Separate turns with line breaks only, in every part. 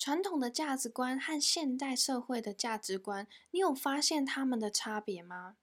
传统的价值观和现代社会的价值观，你有发现他们的差别吗？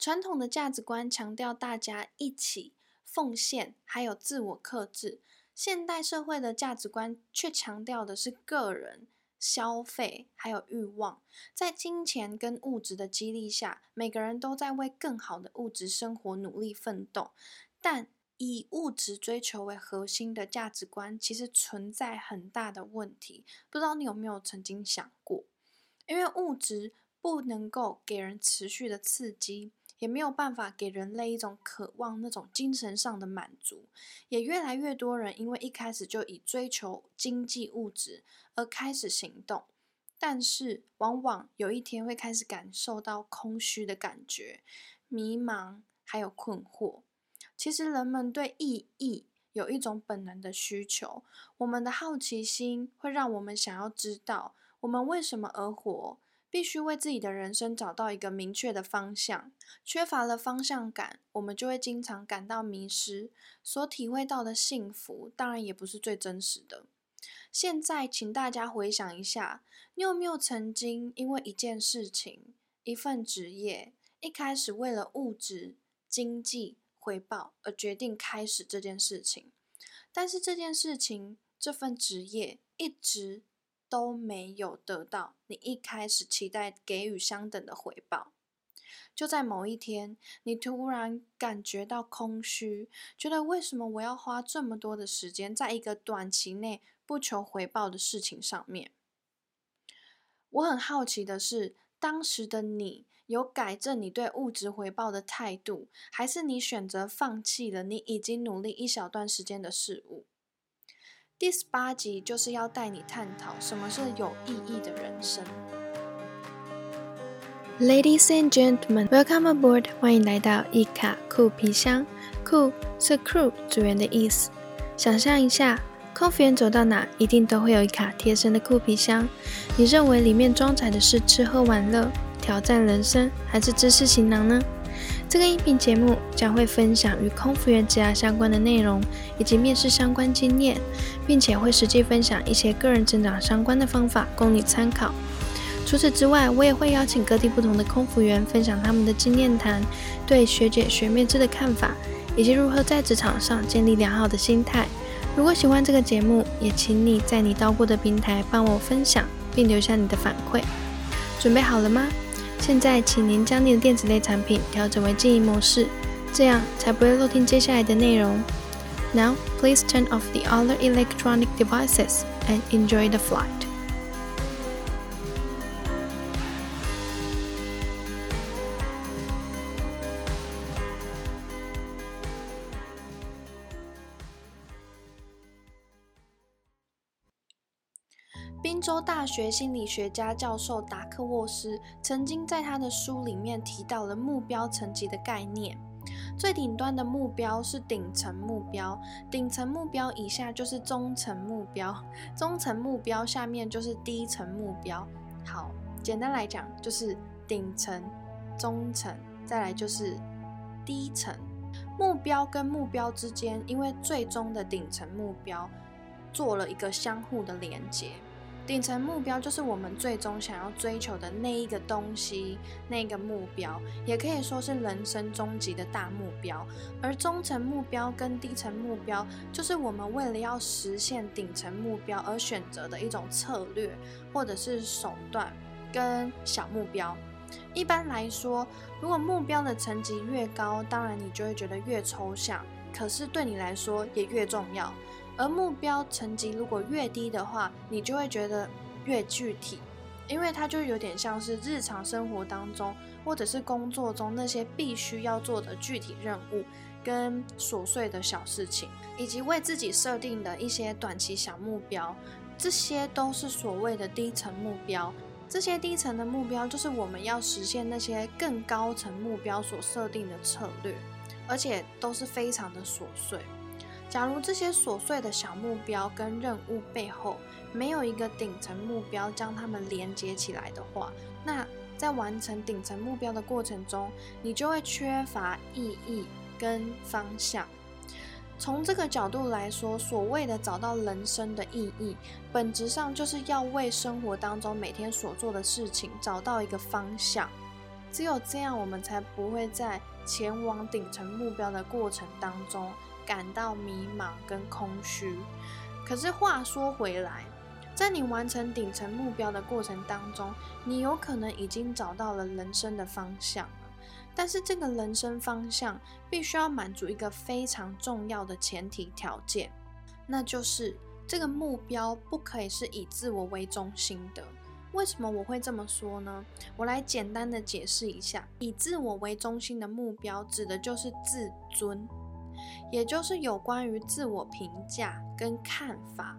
传统的价值观强调大家一起奉献，还有自我克制；现代社会的价值观却强调的是个人消费还有欲望。在金钱跟物质的激励下，每个人都在为更好的物质生活努力奋斗，但以物质追求为核心的价值观，其实存在很大的问题。不知道你有没有曾经想过？因为物质不能够给人持续的刺激，也没有办法给人类一种渴望那种精神上的满足。也越来越多人因为一开始就以追求经济物质而开始行动，但是往往有一天会开始感受到空虚的感觉、迷茫还有困惑。其实人们对意义有一种本能的需求，我们的好奇心会让我们想要知道我们为什么而活，必须为自己的人生找到一个明确的方向。缺乏了方向感，我们就会经常感到迷失，所体会到的幸福当然也不是最真实的。现在，请大家回想一下，你有没有曾经因为一件事情、一份职业，一开始为了物质、经济？回报而决定开始这件事情，但是这件事情这份职业一直都没有得到你一开始期待给予相等的回报。就在某一天，你突然感觉到空虚，觉得为什么我要花这么多的时间在一个短期内不求回报的事情上面？我很好奇的是，当时的你。有改正你对物质回报的态度，还是你选择放弃了你已经努力一小段时间的事物？第十八集就是要带你探讨什么是有意义的人生。
Ladies and gentlemen, welcome aboard！欢迎来到一卡酷皮箱。酷是 crew 组员的意思。想象一下，空服员走到哪，一定都会有一卡贴身的酷皮箱。你认为里面装载的是吃喝玩乐？挑战人生还是知识行囊呢？这个音频节目将会分享与空服员职涯相关的内容，以及面试相关经验，并且会实际分享一些个人成长相关的方法供你参考。除此之外，我也会邀请各地不同的空服员分享他们的经验谈，对学姐学妹制的看法，以及如何在职场上建立良好的心态。如果喜欢这个节目，也请你在你到过的平台帮我分享，并留下你的反馈。准备好了吗？现在，请您将您的电子类产品调整为静音模式，这样才不会漏听接下来的内容。Now, please turn off the other electronic devices and enjoy the flight.
宾州大学心理学家教授达克沃斯曾经在他的书里面提到了目标层级的概念。最顶端的目标是顶层目标，顶层目标以下就是中层目标，中层目标下面就是低层目标。好，简单来讲就是顶层、中层，再来就是低层。目标跟目标之间，因为最终的顶层目标做了一个相互的连接。顶层目标就是我们最终想要追求的那一个东西，那个目标，也可以说是人生终极的大目标。而中层目标跟低层目标，就是我们为了要实现顶层目标而选择的一种策略或者是手段跟小目标。一般来说，如果目标的层级越高，当然你就会觉得越抽象，可是对你来说也越重要。而目标层级如果越低的话，你就会觉得越具体，因为它就有点像是日常生活当中或者是工作中那些必须要做的具体任务跟琐碎的小事情，以及为自己设定的一些短期小目标，这些都是所谓的低层目标。这些低层的目标就是我们要实现那些更高层目标所设定的策略，而且都是非常的琐碎。假如这些琐碎的小目标跟任务背后没有一个顶层目标将它们连接起来的话，那在完成顶层目标的过程中，你就会缺乏意义跟方向。从这个角度来说，所谓的找到人生的意义，本质上就是要为生活当中每天所做的事情找到一个方向。只有这样，我们才不会在前往顶层目标的过程当中感到迷茫跟空虚。可是话说回来，在你完成顶层目标的过程当中，你有可能已经找到了人生的方向了。但是这个人生方向必须要满足一个非常重要的前提条件，那就是这个目标不可以是以自我为中心的。为什么我会这么说呢？我来简单的解释一下，以自我为中心的目标指的就是自尊，也就是有关于自我评价跟看法。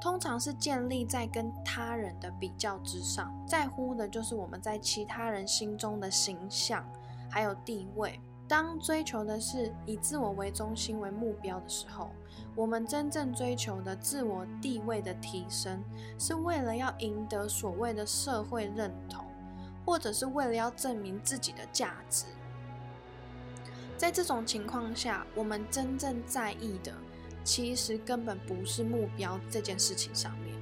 通常是建立在跟他人的比较之上，在乎的就是我们在其他人心中的形象，还有地位。当追求的是以自我为中心为目标的时候，我们真正追求的自我地位的提升，是为了要赢得所谓的社会认同，或者是为了要证明自己的价值。在这种情况下，我们真正在意的。其实根本不是目标这件事情上面，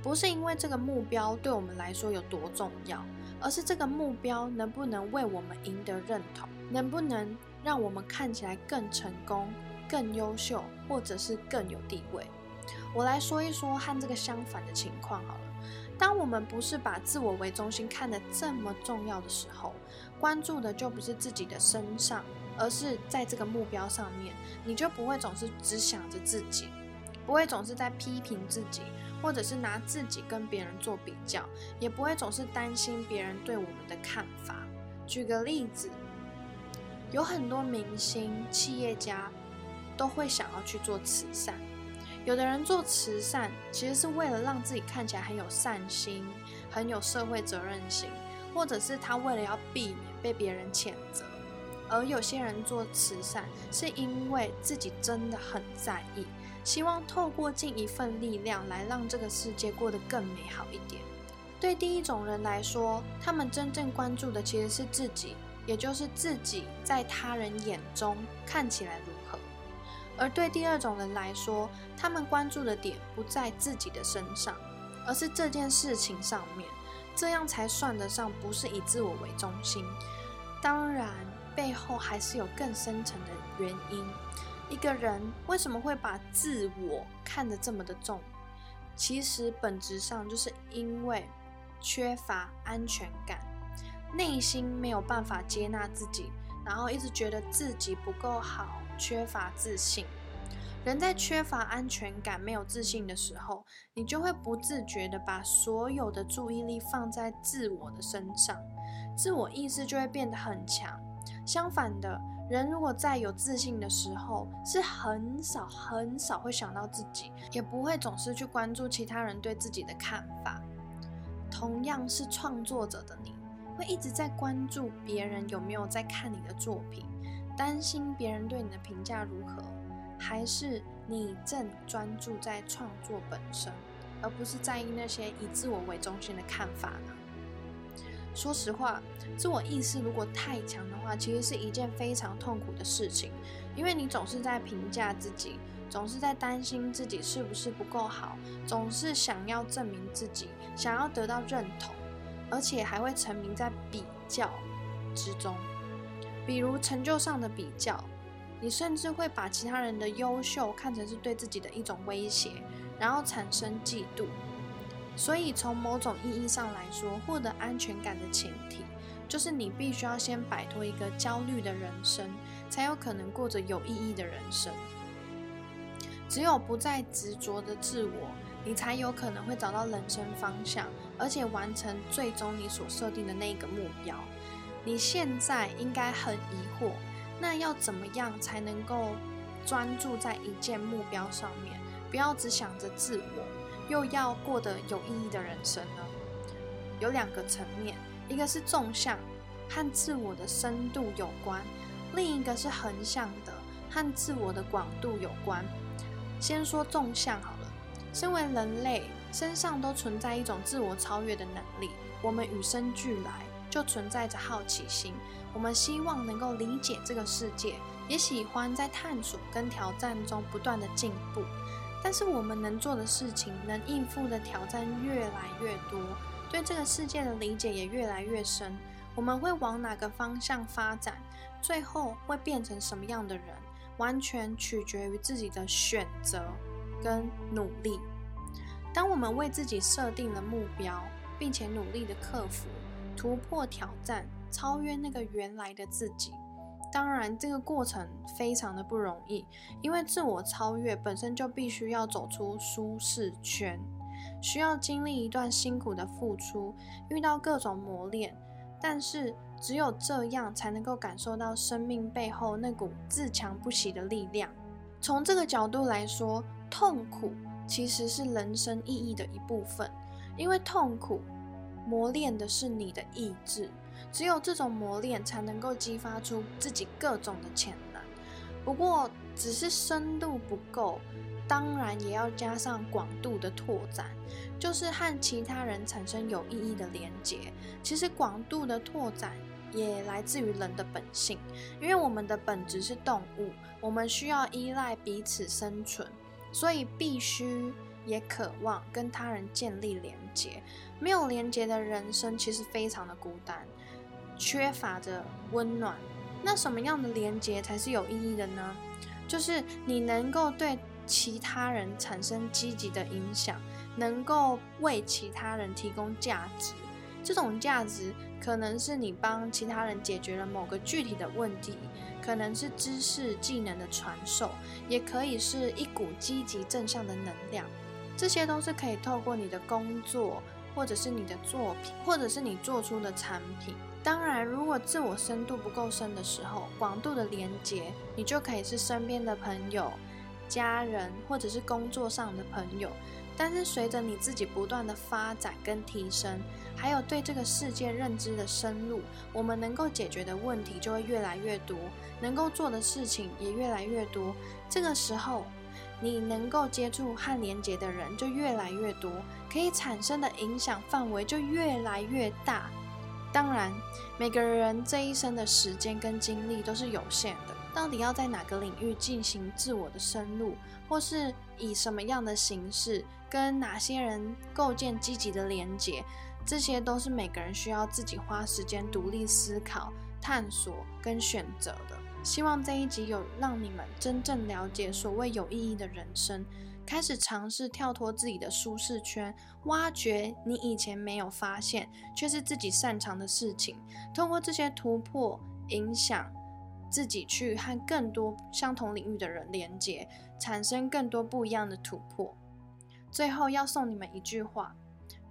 不是因为这个目标对我们来说有多重要，而是这个目标能不能为我们赢得认同，能不能让我们看起来更成功、更优秀，或者是更有地位。我来说一说和这个相反的情况好了。当我们不是把自我为中心看得这么重要的时候，关注的就不是自己的身上。而是在这个目标上面，你就不会总是只想着自己，不会总是在批评自己，或者是拿自己跟别人做比较，也不会总是担心别人对我们的看法。举个例子，有很多明星、企业家都会想要去做慈善。有的人做慈善，其实是为了让自己看起来很有善心、很有社会责任心，或者是他为了要避免被别人谴责。而有些人做慈善，是因为自己真的很在意，希望透过尽一份力量来让这个世界过得更美好一点。对第一种人来说，他们真正关注的其实是自己，也就是自己在他人眼中看起来如何；而对第二种人来说，他们关注的点不在自己的身上，而是这件事情上面，这样才算得上不是以自我为中心。当然。背后还是有更深层的原因。一个人为什么会把自我看得这么的重？其实本质上就是因为缺乏安全感，内心没有办法接纳自己，然后一直觉得自己不够好，缺乏自信。人在缺乏安全感、没有自信的时候，你就会不自觉的把所有的注意力放在自我的身上，自我意识就会变得很强。相反的，人如果在有自信的时候，是很少很少会想到自己，也不会总是去关注其他人对自己的看法。同样是创作者的你，会一直在关注别人有没有在看你的作品，担心别人对你的评价如何，还是你正专注在创作本身，而不是在意那些以自我为中心的看法呢？说实话，自我意识如果太强的话，其实是一件非常痛苦的事情，因为你总是在评价自己，总是在担心自己是不是不够好，总是想要证明自己，想要得到认同，而且还会沉迷在比较之中，比如成就上的比较，你甚至会把其他人的优秀看成是对自己的一种威胁，然后产生嫉妒。所以，从某种意义上来说，获得安全感的前提，就是你必须要先摆脱一个焦虑的人生，才有可能过着有意义的人生。只有不再执着的自我，你才有可能会找到人生方向，而且完成最终你所设定的那一个目标。你现在应该很疑惑，那要怎么样才能够专注在一件目标上面，不要只想着自我？又要过得有意义的人生呢？有两个层面，一个是纵向，和自我的深度有关；另一个是横向的，和自我的广度有关。先说纵向好了。身为人类，身上都存在一种自我超越的能力，我们与生俱来就存在着好奇心。我们希望能够理解这个世界，也喜欢在探索跟挑战中不断的进步。但是我们能做的事情，能应付的挑战越来越多，对这个世界的理解也越来越深。我们会往哪个方向发展，最后会变成什么样的人，完全取决于自己的选择跟努力。当我们为自己设定了目标，并且努力的克服、突破挑战、超越那个原来的自己。当然，这个过程非常的不容易，因为自我超越本身就必须要走出舒适圈，需要经历一段辛苦的付出，遇到各种磨练。但是，只有这样才能够感受到生命背后那股自强不息的力量。从这个角度来说，痛苦其实是人生意义的一部分，因为痛苦磨练的是你的意志。只有这种磨练，才能够激发出自己各种的潜能。不过，只是深度不够，当然也要加上广度的拓展，就是和其他人产生有意义的连接。其实，广度的拓展也来自于人的本性，因为我们的本质是动物，我们需要依赖彼此生存，所以必须也渴望跟他人建立连接。没有连接的人生，其实非常的孤单。缺乏着温暖，那什么样的连接才是有意义的呢？就是你能够对其他人产生积极的影响，能够为其他人提供价值。这种价值可能是你帮其他人解决了某个具体的问题，可能是知识技能的传授，也可以是一股积极正向的能量。这些都是可以透过你的工作，或者是你的作品，或者是你做出的产品。当然，如果自我深度不够深的时候，广度的连接，你就可以是身边的朋友、家人，或者是工作上的朋友。但是随着你自己不断的发展跟提升，还有对这个世界认知的深入，我们能够解决的问题就会越来越多，能够做的事情也越来越多。这个时候，你能够接触和连接的人就越来越多，可以产生的影响范围就越来越大。当然，每个人这一生的时间跟精力都是有限的。到底要在哪个领域进行自我的深入，或是以什么样的形式跟哪些人构建积极的连结，这些都是每个人需要自己花时间独立思考、探索跟选择的。希望这一集有让你们真正了解所谓有意义的人生。开始尝试跳脱自己的舒适圈，挖掘你以前没有发现却是自己擅长的事情。通过这些突破，影响自己去和更多相同领域的人连接，产生更多不一样的突破。最后要送你们一句话：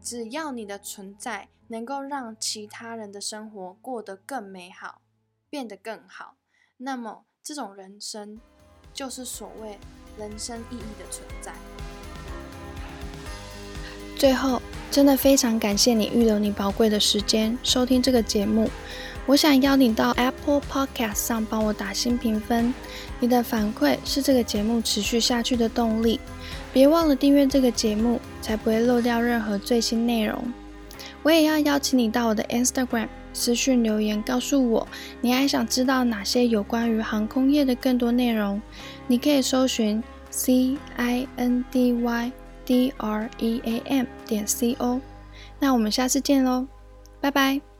只要你的存在能够让其他人的生活过得更美好，变得更好，那么这种人生就是所谓。人生意义的存在。
最后，真的非常感谢你预留你宝贵的时间收听这个节目。我想邀你到 Apple Podcast 上帮我打新评分，你的反馈是这个节目持续下去的动力。别忘了订阅这个节目，才不会漏掉任何最新内容。我也要邀请你到我的 Instagram 私讯留言，告诉我你还想知道哪些有关于航空业的更多内容。你可以搜寻 c i n d y d r e a m 点 c o。那我们下次见喽，拜拜。